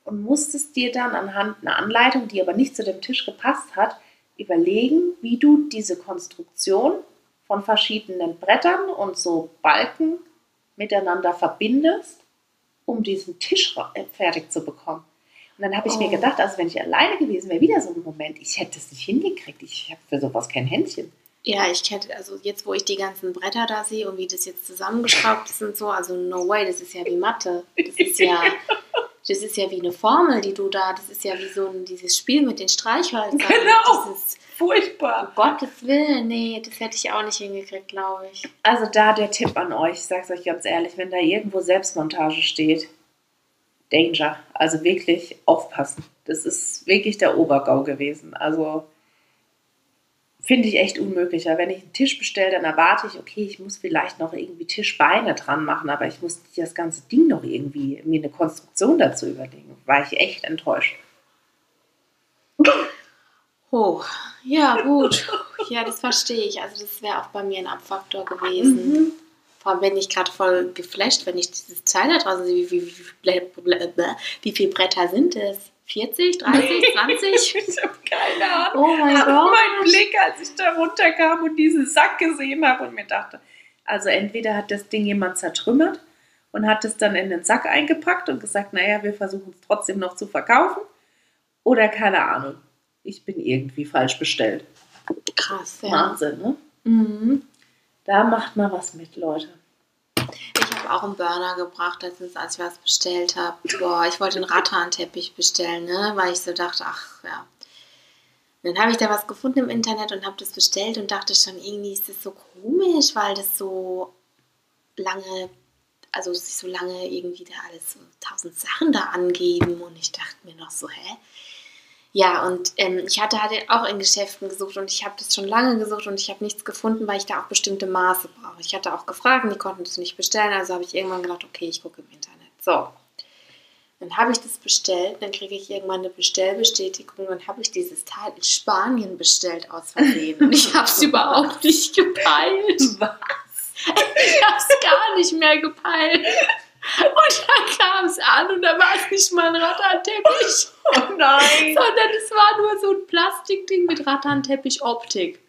und musstest dir dann anhand einer Anleitung, die aber nicht zu dem Tisch gepasst hat, überlegen, wie du diese Konstruktion von verschiedenen Brettern und so Balken miteinander verbindest, um diesen Tisch äh, fertig zu bekommen. Und dann habe ich mir Oh. gedacht, also wenn ich alleine gewesen wäre, wieder so ein Moment, ich hätte es nicht hingekriegt. Ich habe für sowas kein Händchen. Ja, ich kenne, also jetzt, wo ich die ganzen Bretter da sehe und wie das jetzt zusammengeschraubt ist und so, also no way, das ist ja wie Mathe. Das ist ja, (laughs) das ist ja wie eine Formel, die du da, das ist ja wie so ein, dieses Spiel mit den Streichhölzern. (laughs) Genau. Das ist, Furchtbar. um Gottes Willen, nee, das hätte ich auch nicht hingekriegt, glaube ich. Also da der Tipp an euch, ich sag's euch ganz ehrlich, wenn da irgendwo Selbstmontage steht, Danger. Also wirklich aufpassen. Das ist wirklich der Obergau gewesen. Also finde ich echt unmöglich. Weil wenn ich einen Tisch bestelle, dann erwarte ich, okay, ich muss vielleicht noch irgendwie Tischbeine dran machen, aber ich muss nicht das ganze Ding noch irgendwie mir eine Konstruktion dazu überlegen. War ich echt enttäuscht. Oh, ja, gut. Ja, das verstehe ich. Also das wäre auch bei mir ein Abfaktor gewesen. Vor allem bin ich gerade voll geflasht, wenn ich dieses Teil da draußen sehe. Wie, wie, wie, wie, wie viele Bretter sind es? 40, 30, 20? ich habe keine Ahnung. Oh mein Gott. mein Blick, als ich da runterkam und diesen Sack gesehen habe und mir dachte, also entweder hat das Ding jemand zertrümmert und hat es dann in den Sack eingepackt und gesagt, naja, wir versuchen es trotzdem noch zu verkaufen. Oder keine Ahnung, ich bin irgendwie falsch bestellt. Krass, ja. Wahnsinn, ne? Mhm. Da macht mal was mit, Leute. Habe auch einen Burner gebracht, letztens, als ich was bestellt habe. Boah, ich wollte einen Rattan-Teppich bestellen, ne? weil ich so dachte, ach ja. dann habe ich da was gefunden im Internet und habe das bestellt und dachte schon, irgendwie ist das so komisch, weil das so lange, also sich so lange irgendwie da alles so tausend Sachen da angeben und ich dachte mir noch so, hä? Ja, und ähm, ich hatte halt auch in Geschäften gesucht und ich habe das schon lange gesucht und ich habe nichts gefunden, weil ich da auch bestimmte Maße brauche. Ich hatte auch gefragt und die konnten es nicht bestellen, also habe ich irgendwann gedacht, okay, ich gucke im Internet. So, dann habe ich das bestellt, dann kriege ich irgendwann eine Bestellbestätigung und habe ich dieses Teil in Spanien bestellt aus Versehen. Und ich habe es (laughs) überhaupt nicht gepeilt. Was? Ich habe es gar nicht mehr gepeilt. Und dann kam es an und da war es nicht mal ein Ratternteppich, Oh nein. sondern es war nur so ein Plastikding mit Ratternteppich-Optik.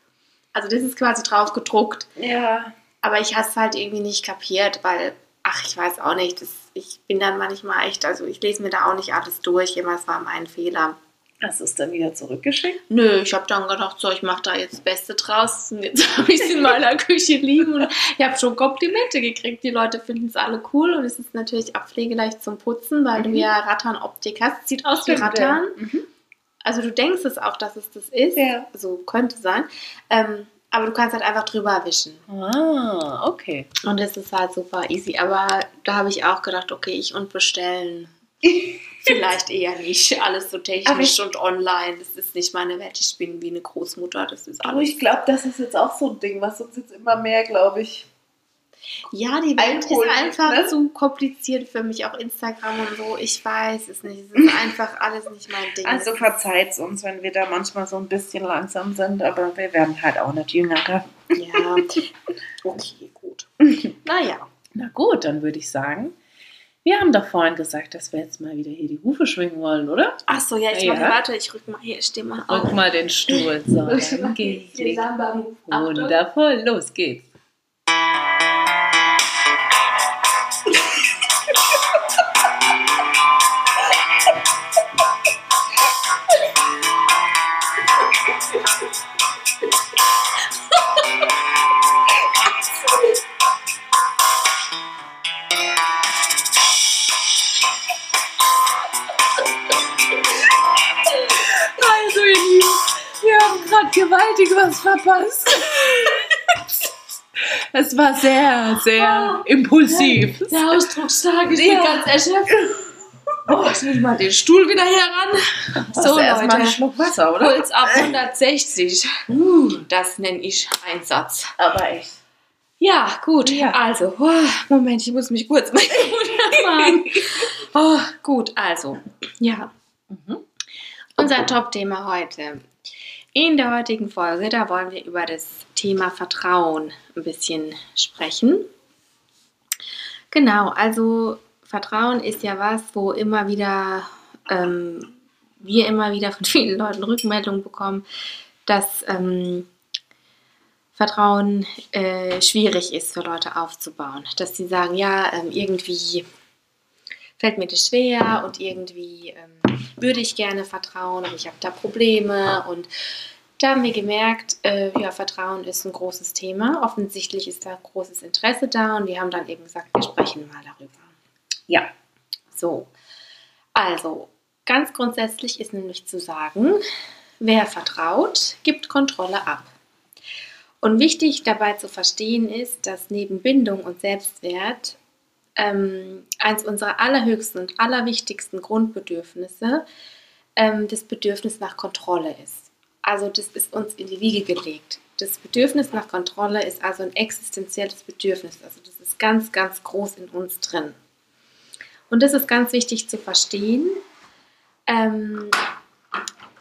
Also das ist quasi drauf gedruckt. Ja. Aber ich habe es halt irgendwie nicht kapiert, weil, ach, ich weiß auch nicht, das, ich bin dann manchmal echt, also ich lese mir da auch nicht alles durch, immer es war mein Fehler. Hast du es dann wieder zurückgeschickt? Nö, ich habe dann gedacht, so, ich mache da jetzt das Beste draus. Und jetzt (laughs) habe ich es in meiner Küche liegen und ich habe schon Komplimente gekriegt. Die Leute finden es alle cool und es ist natürlich auch pflegeleicht zum Putzen, weil du Mhm. ja Rattan-Optik hast. Sieht aus wie Rattan. Mhm. Also du denkst es auch, dass es das ist. Ja. Also könnte sein. Ähm, aber du kannst halt einfach drüber wischen. Ah, okay. Und das ist halt super easy. Aber da habe ich auch gedacht, okay, ich und bestellen. (laughs) Vielleicht eher nicht. Alles so technisch ich- und online. Das ist nicht meine Welt. Ich bin wie eine Großmutter. Das ist Aber alles. ich glaube, das ist jetzt auch so ein Ding, was uns jetzt immer mehr, glaube ich. Ja, die Welt ist einfach ne? zu kompliziert für mich. Auch Instagram und so. Ich weiß es nicht. Es (laughs) ist einfach alles nicht mein Ding. Also Es verzeiht uns, wenn wir da manchmal so ein bisschen langsam sind, aber wir werden halt auch nicht jünger. ja. (laughs) Okay, gut. Naja. Na gut, dann würde ich sagen, wir haben doch vorhin gesagt, dass wir jetzt mal wieder hier die Hufe schwingen wollen, oder? Achso, ja, ich Ja. mache, warte, ich rück mal hier, ich stehe mal auf. Rück mal den Stuhl. So. (laughs) Wundervoll, los geht's. Gewaltig was verpasst. Es war sehr, sehr impulsiv. Der Ausdruckstag, ich Ja. bin ganz erschöpft. Oh, ich nehme mal den Stuhl wieder heran. So, So, erstmal einen. Schluck Wasser, oder? Puls ab 160. Uh, das nenne ich Einsatz. Aber echt. Ja, gut. Ja. Also, oh, Moment, ich muss mich kurz (laughs) mal machen. Oh, gut, also, ja. Mhm. Unser Top-Thema heute. In der heutigen Folge, da wollen wir über das Thema Vertrauen ein bisschen sprechen. Genau, also Vertrauen ist ja was, wo immer wieder ähm, wir immer wieder von (laughs) vielen Leuten Rückmeldungen bekommen, dass ähm, Vertrauen äh, schwierig ist für Leute aufzubauen. Dass sie sagen, ja, ähm, irgendwie fällt mir das schwer und irgendwie ähm, würde ich gerne vertrauen, aber ich habe da Probleme und da haben wir gemerkt, äh, ja, Vertrauen ist ein großes Thema. Offensichtlich ist da großes Interesse da und wir haben dann eben gesagt, wir sprechen mal darüber. Ja. So, also ganz grundsätzlich ist nämlich zu sagen, wer vertraut, gibt Kontrolle ab. Und wichtig dabei zu verstehen ist, dass neben Bindung und Selbstwert ähm, eins unserer allerhöchsten und allerwichtigsten Grundbedürfnisse ähm, das Bedürfnis nach Kontrolle ist. Also das ist uns in die Wiege gelegt. Das Bedürfnis nach Kontrolle ist also ein existenzielles Bedürfnis. Also das ist ganz, ganz groß in uns drin. Und das ist ganz wichtig zu verstehen, ähm,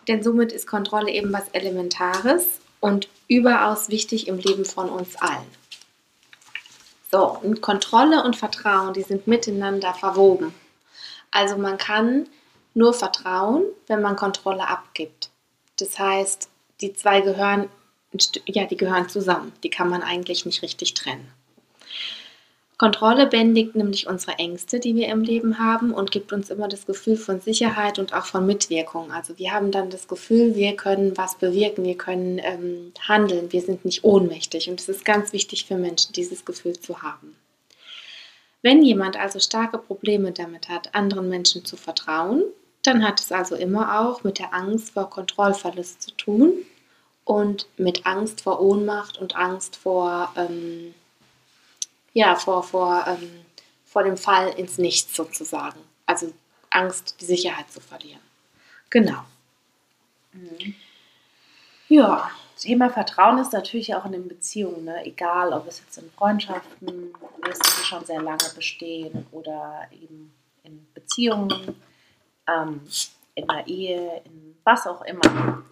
denn somit ist Kontrolle eben was Elementares und überaus wichtig im Leben von uns allen. So, und Kontrolle und Vertrauen, die sind miteinander verwoben. Also man kann nur vertrauen, wenn man Kontrolle abgibt. Das heißt, die zwei gehören, ja, die gehören zusammen. Die kann man eigentlich nicht richtig trennen. Kontrolle bändigt nämlich unsere Ängste, die wir im Leben haben und gibt uns immer das Gefühl von Sicherheit und auch von Mitwirkung. Also wir haben dann das Gefühl, wir können was bewirken, wir können ähm, handeln, wir sind nicht ohnmächtig. Und es ist ganz wichtig für Menschen, dieses Gefühl zu haben. Wenn jemand also starke Probleme damit hat, anderen Menschen zu vertrauen, dann hat es also immer auch mit der Angst vor Kontrollverlust zu tun und mit Angst vor Ohnmacht und Angst vor, ähm, ja, vor, vor, ähm, vor dem Fall ins Nichts sozusagen. Also Angst, die Sicherheit zu verlieren. Genau. Mhm. Ja, Thema Vertrauen ist natürlich auch in den Beziehungen, ne? egal ob es jetzt in Freundschaften ist, die schon sehr lange bestehen oder eben in Beziehungen, ähm, in der Ehe, in was auch immer.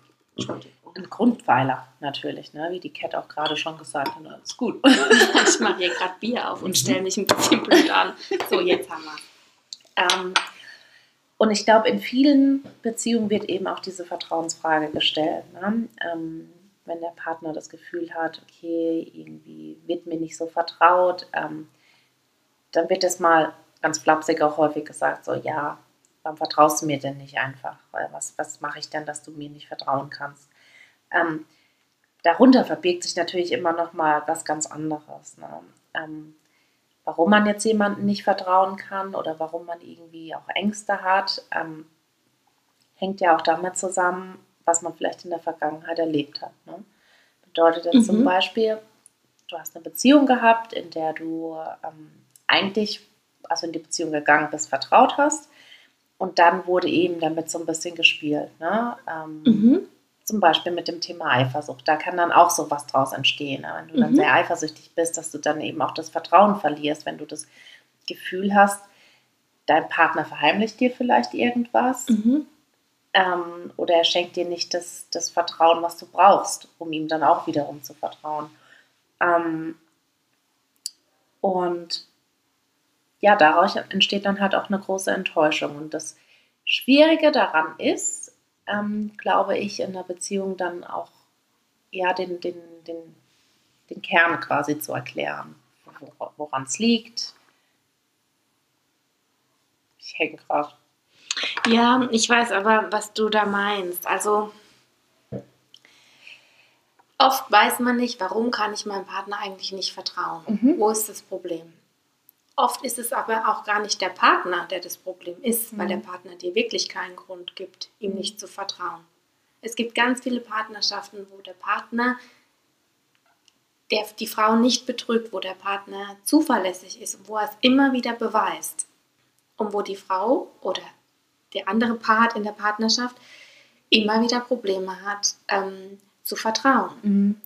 Ein Grundpfeiler natürlich, ne? wie die Cat auch gerade schon gesagt hat. Alles gut. (laughs) ich mache hier gerade Bier auf und stelle mich ein bisschen blöd an. So, jetzt haben wir. Ähm, und ich glaube, in vielen Beziehungen wird eben auch diese Vertrauensfrage gestellt. Ne? Ähm, wenn der Partner das Gefühl hat, okay, irgendwie wird mir nicht so vertraut, ähm, dann wird das mal ganz flapsig auch häufig gesagt, so ja, warum vertraust du mir denn nicht einfach? Was, was mache ich denn, dass du mir nicht vertrauen kannst? Ähm, darunter verbirgt sich natürlich immer noch mal was ganz anderes. Ne? Ähm, warum man jetzt jemandem nicht vertrauen kann oder warum man irgendwie auch Ängste hat, ähm, hängt ja auch damit zusammen, was man vielleicht in der Vergangenheit erlebt hat. Ne? Bedeutet jetzt mhm. zum Beispiel, du hast eine Beziehung gehabt, in der du ähm, eigentlich, also in die Beziehung gegangen bist, vertraut hast. Und dann wurde eben damit so ein bisschen gespielt. Ne? Ähm, mhm. Zum Beispiel mit dem Thema Eifersucht. Da kann dann auch sowas draus entstehen. Ne? Wenn du dann mhm. sehr eifersüchtig bist, dass du dann eben auch das Vertrauen verlierst, wenn du das Gefühl hast, dein Partner verheimlicht dir vielleicht irgendwas. Mhm ähm, oder er schenkt dir nicht das, das Vertrauen, was du brauchst, um ihm dann auch wiederum zu vertrauen. Ähm, und ja, daraus entsteht dann halt auch eine große Enttäuschung. Und das Schwierige daran ist, ähm, glaube ich, in der Beziehung dann auch ja, den, den, den, den Kern quasi zu erklären, woran es liegt. Ich hänge gerade ja, ich weiß aber, was du da meinst. Also oft weiß man nicht, warum kann ich meinem Partner eigentlich nicht vertrauen. Mhm. Wo ist das Problem? Oft ist es aber auch gar nicht der Partner, der das Problem ist, mhm. weil der Partner dir wirklich keinen Grund gibt, ihm mhm. nicht zu vertrauen. Es gibt ganz viele Partnerschaften, wo der Partner der die Frau nicht betrügt, wo der Partner zuverlässig ist und wo er es immer wieder beweist. Und wo die Frau oder der andere Part in der Partnerschaft immer wieder Probleme hat, ähm, zu vertrauen. Mhm.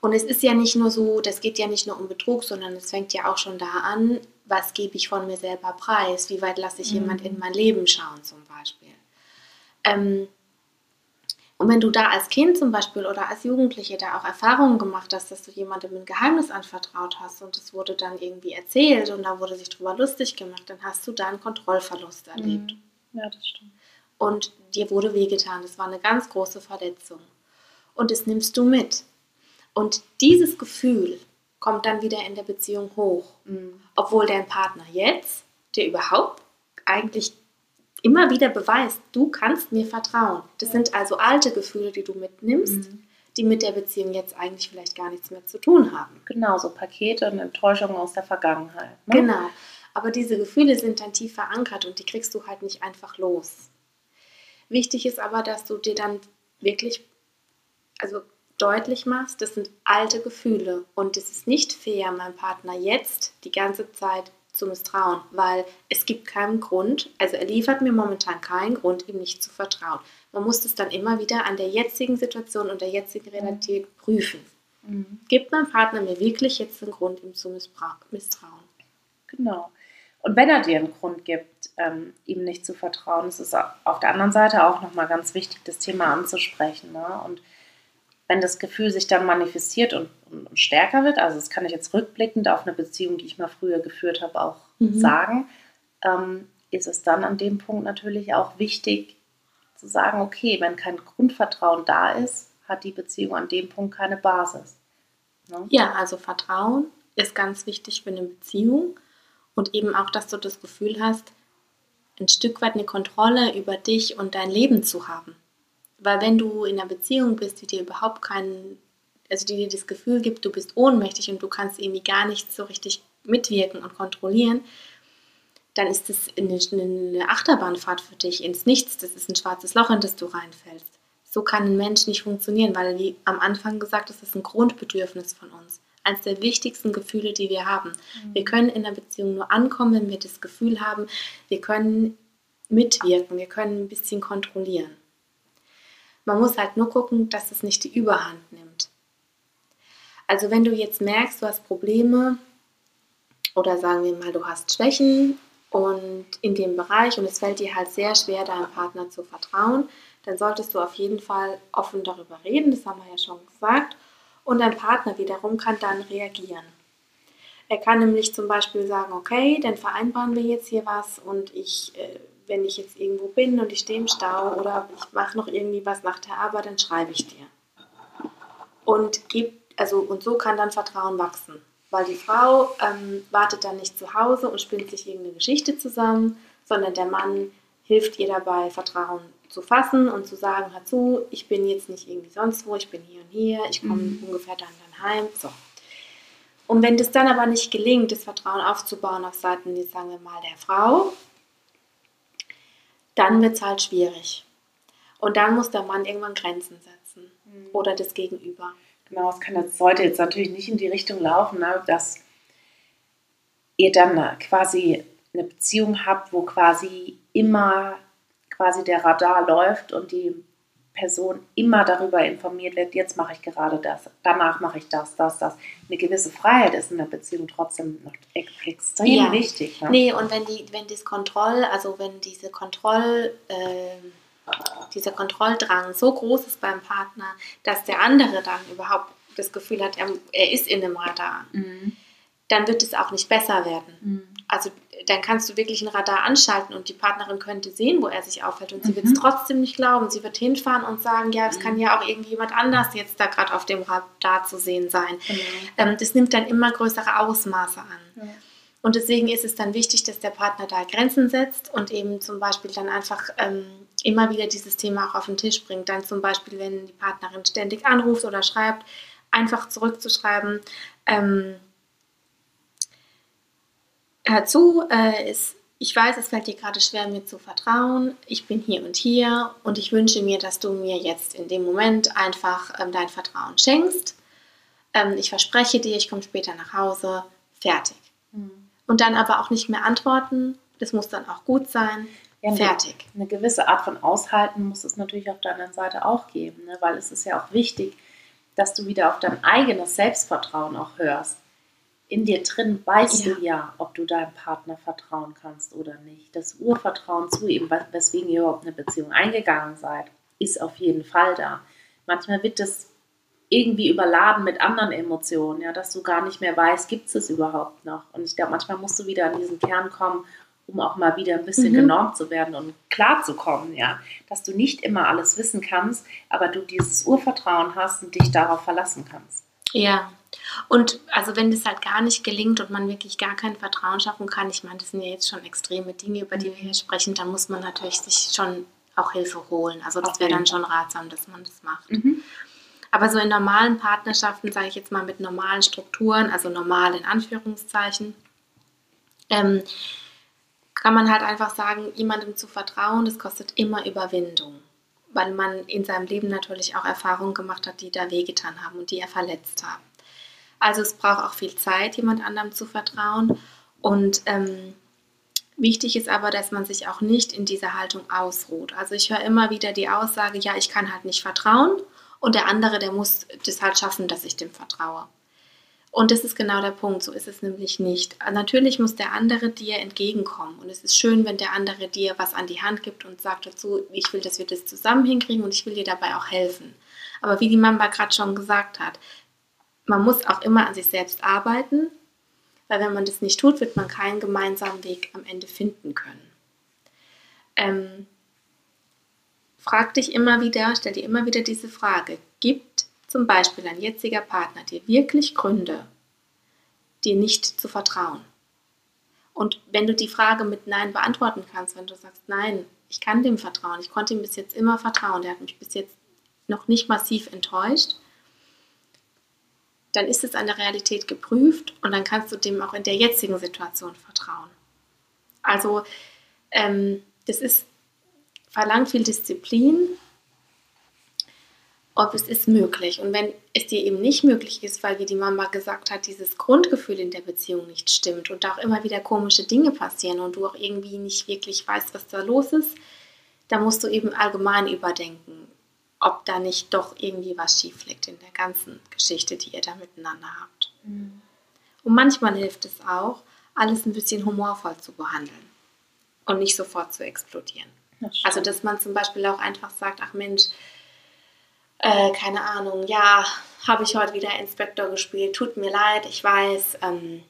Und es ist ja nicht nur so, das geht ja nicht nur um Betrug, sondern es fängt ja auch schon da an, was gebe ich von mir selber preis, wie weit lasse ich mhm. jemand in mein Leben schauen zum Beispiel. Ähm, und wenn du da als Kind zum Beispiel oder als Jugendliche da auch Erfahrungen gemacht hast, dass du jemandem ein Geheimnis anvertraut hast und es wurde dann irgendwie erzählt und da wurde sich drüber lustig gemacht, dann hast du da einen Kontrollverlust erlebt. Mhm. Ja, das stimmt. Und dir wurde wehgetan. Das war eine ganz große Verletzung. Und das nimmst du mit. Und dieses Gefühl kommt dann wieder in der Beziehung hoch. Mhm. Obwohl dein Partner jetzt dir überhaupt eigentlich immer wieder beweist, du kannst mir vertrauen. Das ja. sind also alte Gefühle, die du mitnimmst, mhm. die mit der Beziehung jetzt eigentlich vielleicht gar nichts mehr zu tun haben. Genau, so Pakete und Enttäuschungen aus der Vergangenheit. Ne? Genau. Aber diese Gefühle sind dann tief verankert und die kriegst du halt nicht einfach los. Wichtig ist aber, dass du dir dann wirklich also deutlich machst, das sind alte Gefühle und es ist nicht fair, meinem Partner jetzt die ganze Zeit zu misstrauen, weil es gibt keinen Grund, also er liefert mir momentan keinen Grund, ihm nicht zu vertrauen. Man muss es dann immer wieder an der jetzigen Situation und der jetzigen Realität prüfen. Mhm. Gibt mein Partner mir wirklich jetzt einen Grund, ihm zu misstrauen? Genau. Und wenn er dir einen Grund gibt, ähm, ihm nicht zu vertrauen, ist es auf der anderen Seite auch nochmal ganz wichtig, das Thema anzusprechen. Ne? Und wenn das Gefühl sich dann manifestiert und, und, und, stärker wird, also das kann ich jetzt rückblickend auf eine Beziehung, die ich mal früher geführt habe, auch mhm. sagen, ähm, ist es dann an dem Punkt natürlich auch wichtig zu sagen, okay, wenn kein Grundvertrauen da ist, hat die Beziehung an dem Punkt keine Basis. Ne? Ja, also Vertrauen ist ganz wichtig für eine Beziehung. Und eben auch, dass du das Gefühl hast, ein Stück weit eine Kontrolle über dich und dein Leben zu haben. Weil wenn du in einer Beziehung bist, die dir überhaupt keinen, also die dir das Gefühl gibt, du bist ohnmächtig und du kannst irgendwie gar nicht so richtig mitwirken und kontrollieren, dann ist das eine, eine Achterbahnfahrt für dich ins Nichts. Das ist ein schwarzes Loch, in das du reinfällst. So kann ein Mensch nicht funktionieren, weil, wie am Anfang gesagt, das ist ein Grundbedürfnis von uns. Eines der wichtigsten Gefühle, die wir haben. Mhm. Wir können in einer Beziehung nur ankommen, wenn wir das Gefühl haben, wir können mitwirken, wir können ein bisschen kontrollieren. Man muss halt nur gucken, dass es nicht die Überhand nimmt. Also wenn du jetzt merkst, du hast Probleme oder sagen wir mal, du hast Schwächen und in dem Bereich und es fällt dir halt sehr schwer, deinem Partner zu vertrauen, dann solltest du auf jeden Fall offen darüber reden, das haben wir ja schon gesagt. Und dein Partner wiederum kann dann reagieren. Er kann nämlich zum Beispiel sagen, okay, dann vereinbaren wir jetzt hier was und ich, äh, wenn ich jetzt irgendwo bin und ich stehe im Stau oder ich mache noch irgendwie was nach der Arbeit, dann schreibe ich dir. Und gibt, also und so kann dann Vertrauen wachsen weil die Frau ähm, wartet dann nicht zu Hause und spinnt sich irgendeine Geschichte zusammen, sondern der Mann hilft ihr dabei, Vertrauen zu fassen und zu sagen, hör zu, ich bin jetzt nicht irgendwie sonst wo, ich bin hier und hier, ich komme mhm. ungefähr dann dann heim. So. Und wenn das dann aber nicht gelingt, das Vertrauen aufzubauen auf Seiten, jetzt sagen wir mal, der Frau, dann wird es halt schwierig. Und dann muss der Mann irgendwann Grenzen setzen mhm. oder das Gegenüber. Genau, es kann jetzt, sollte jetzt natürlich nicht in die Richtung laufen, ne, dass ihr dann quasi eine Beziehung habt, wo quasi immer quasi der Radar läuft und die Person immer darüber informiert wird, jetzt mache ich gerade das, danach mache ich das, das, das. Eine gewisse Freiheit ist in der Beziehung trotzdem noch extrem ja. wichtig. Ne? Nee, und wenn die, wenn das Kontroll, also wenn diese Kontroll, äh, dieser Kontrolldrang so groß ist beim Partner, dass der andere dann überhaupt das Gefühl hat, er, er ist in einem Radar, mhm. dann wird es auch nicht besser werden. Mhm. Also dann kannst du wirklich ein Radar anschalten und die Partnerin könnte sehen, wo er sich aufhält und sie mhm. wird es trotzdem nicht glauben. Sie wird hinfahren und sagen, ja, es kann ja auch irgendjemand anders jetzt da gerade auf dem Radar zu sehen sein. Genau. Ähm, das nimmt dann immer größere Ausmaße an. Und deswegen ist es dann wichtig, dass der Partner da Grenzen setzt und eben zum Beispiel dann einfach ähm, immer wieder dieses Thema auch auf den Tisch bringt. Dann zum Beispiel, wenn die Partnerin ständig anruft oder schreibt, einfach zurückzuschreiben, ähm, hör zu, äh, ist, ich weiß, es fällt dir gerade schwer, mir zu vertrauen. Ich bin hier und hier und ich wünsche mir, dass du mir jetzt in dem Moment einfach ähm, dein Vertrauen schenkst. Ähm, ich verspreche dir, ich komme später nach Hause. Fertig. Mhm. Und dann aber auch nicht mehr antworten. Das muss dann auch gut sein. Ja, Fertig. Eine, eine gewisse Art von Aushalten muss es natürlich auf der anderen Seite auch geben, ne? weil es ist ja auch wichtig, dass du wieder auf dein eigenes Selbstvertrauen auch hörst. In dir drin weißt ja. du ja, ob du deinem Partner vertrauen kannst oder nicht. Das Urvertrauen zu ihm, weswegen ihr überhaupt eine Beziehung eingegangen seid, ist auf jeden Fall da. Manchmal wird das irgendwie überladen mit anderen Emotionen, ja, dass du gar nicht mehr weißt, gibt es es überhaupt noch. Und ich glaube, manchmal musst du wieder an diesen Kern kommen, um auch mal wieder ein bisschen mhm. genormt zu werden und klar zu kommen, ja, dass du nicht immer alles wissen kannst, aber du dieses Urvertrauen hast und dich darauf verlassen kannst. Ja. Und also wenn das halt gar nicht gelingt und man wirklich gar kein Vertrauen schaffen kann, ich meine, das sind ja jetzt schon extreme Dinge, über die wir hier sprechen, dann muss man natürlich sich schon auch Hilfe holen. Also das wäre dann schon ratsam, dass man das macht. Mhm. Aber so in normalen Partnerschaften, sage ich jetzt mal mit normalen Strukturen, also normal in Anführungszeichen, ähm, kann man halt einfach sagen, jemandem zu vertrauen, das kostet immer Überwindung. Weil man in seinem Leben natürlich auch Erfahrungen gemacht hat, die da wehgetan haben und die er verletzt haben. Also es braucht auch viel Zeit, jemand anderem zu vertrauen. Und ähm, wichtig ist aber, dass man sich auch nicht in dieser Haltung ausruht. Also ich höre immer wieder die Aussage, ja, ich kann halt nicht vertrauen und der andere, der muss das halt schaffen, dass ich dem vertraue. Und das ist genau der Punkt, so ist es nämlich nicht. Natürlich muss der andere dir entgegenkommen und es ist schön, wenn der andere dir was an die Hand gibt und sagt dazu, ich will, dass wir das zusammen hinkriegen und ich will dir dabei auch helfen. Aber wie die Mamba gerade schon gesagt hat, man muss auch immer an sich selbst arbeiten, weil wenn man das nicht tut, wird man keinen gemeinsamen Weg am Ende finden können. Ähm, frag dich immer wieder, stell dir immer wieder diese Frage, gibt zum Beispiel ein jetziger Partner dir wirklich Gründe, dir nicht zu vertrauen? Und wenn du die Frage mit Nein beantworten kannst, wenn du sagst, nein, ich kann dem vertrauen, ich konnte ihm bis jetzt immer vertrauen, der hat mich bis jetzt noch nicht massiv enttäuscht, dann ist es an der Realität geprüft und dann kannst du dem auch in der jetzigen Situation vertrauen. Also ähm, das ist verlangt viel Disziplin, ob es ist möglich. Und wenn es dir eben nicht möglich ist, weil, wie die Mama gesagt hat, dieses Grundgefühl in der Beziehung nicht stimmt und da auch immer wieder komische Dinge passieren und du auch irgendwie nicht wirklich weißt, was da los ist, dann musst du eben allgemein überdenken, ob da nicht doch irgendwie was schief liegt in der ganzen Geschichte, die ihr da miteinander habt. Mhm. Und manchmal hilft es auch, alles ein bisschen humorvoll zu behandeln und nicht sofort zu explodieren. Das also, dass man zum Beispiel auch einfach sagt, ach Mensch, äh, keine Ahnung, ja, habe ich heute wieder Inspektor gespielt, tut mir leid, ich weiß. Ähm,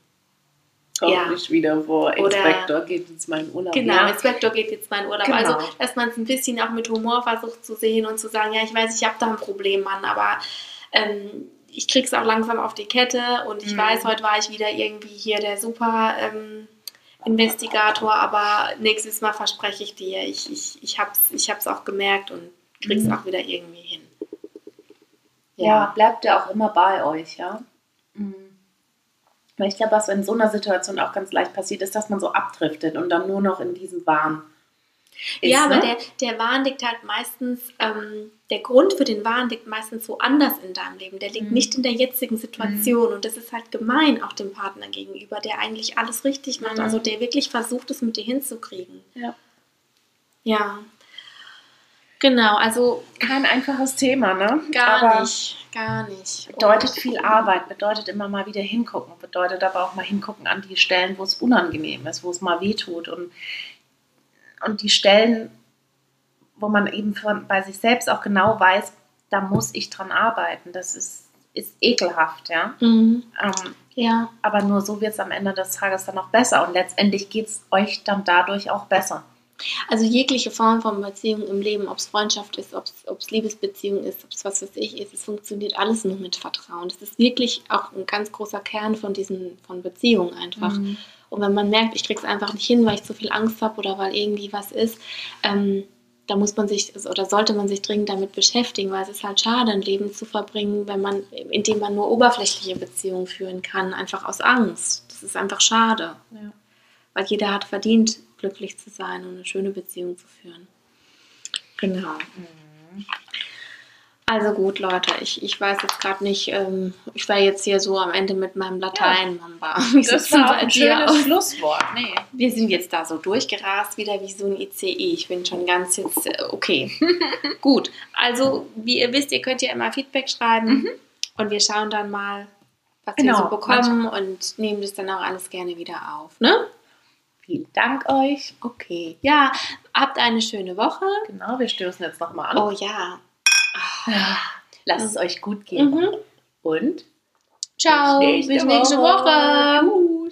ja. nicht wieder vor, Inspektor Oder, geht jetzt mein Urlaub. Genau, ja. Inspektor geht jetzt mein Urlaub. Genau. Also, dass man es ein bisschen auch mit Humor versucht zu sehen und zu sagen, ja, ich weiß, ich habe da ein Problem, Mann, aber ähm, ich krieg's auch langsam auf die Kette und ich mhm. weiß, heute war ich wieder irgendwie hier der super ähm, Investigator, aber nächstes Mal verspreche ich dir, ich, ich, ich hab's, ich hab's auch gemerkt und krieg's mhm. auch wieder irgendwie hin. Ja, ja bleibt ja auch immer bei euch, ja. Mhm. Weil ich glaube, was in so einer Situation auch ganz leicht passiert, ist, dass man so abdriftet und dann nur noch in diesem Wahn ist, ja, aber ne? der, der Wahn liegt halt meistens, ähm, der Grund für den Wahn liegt meistens woanders in deinem Leben. Der liegt mhm. nicht in der jetzigen Situation. Mhm. Und das ist halt gemein auch dem Partner gegenüber, der eigentlich alles richtig macht. Mhm. Also der wirklich versucht, es mit dir hinzukriegen. Ja. Ja. Genau, also. Kein einfaches Thema, ne? Gar aber nicht, gar nicht. Bedeutet Und viel Arbeit, bedeutet immer mal wieder hingucken, bedeutet aber auch mal hingucken an die Stellen, wo es unangenehm ist, wo es mal weh tut. Und und die Stellen, wo man eben von, bei sich selbst auch genau weiß, da muss ich dran arbeiten. Das ist, ist ekelhaft, ja. Mhm. Ähm, ja. Aber nur so wird es am Ende des Tages dann auch besser und letztendlich geht es euch dann dadurch auch besser. Also jegliche Form von Beziehung im Leben, ob es Freundschaft ist, ob es Liebesbeziehung ist, ob es was weiß ich ist, es funktioniert alles nur mit Vertrauen. Das ist wirklich auch ein ganz großer Kern von diesen von Beziehungen einfach. Mhm. Und wenn man merkt, ich krieg's einfach nicht hin, weil ich zu viel Angst habe oder weil irgendwie was ist, ähm, da muss man sich oder sollte man sich dringend damit beschäftigen, weil es ist halt schade, ein Leben zu verbringen, wenn man, indem man nur oberflächliche Beziehungen führen kann, einfach aus Angst. Das ist einfach schade. Ja. Weil jeder hat verdient, glücklich zu sein und eine schöne Beziehung zu führen. Genau. Mhm. Also gut, Leute, ich, ich weiß jetzt gerade nicht, ähm, ich war jetzt hier so am Ende mit meinem Latein, ja. (laughs) Mamba. Das war auch ein schönes aus? Schlusswort. Nee. Wir sind jetzt da so durchgerast, wieder wie so ein ICE. Ich bin schon ganz jetzt, äh, okay. (laughs) gut, also wie ihr wisst, ihr könnt ja immer Feedback schreiben mhm. und wir schauen dann mal, was genau. wir so bekommen und nehmen das dann auch alles gerne wieder auf, ne? Vielen Dank euch. Okay. Ja, habt eine schöne Woche. Genau, wir stößen jetzt nochmal an. Oh ja. Lasst es euch gut gehen. Mhm. Und ciao, bis nächste, bis nächste Woche. Woche.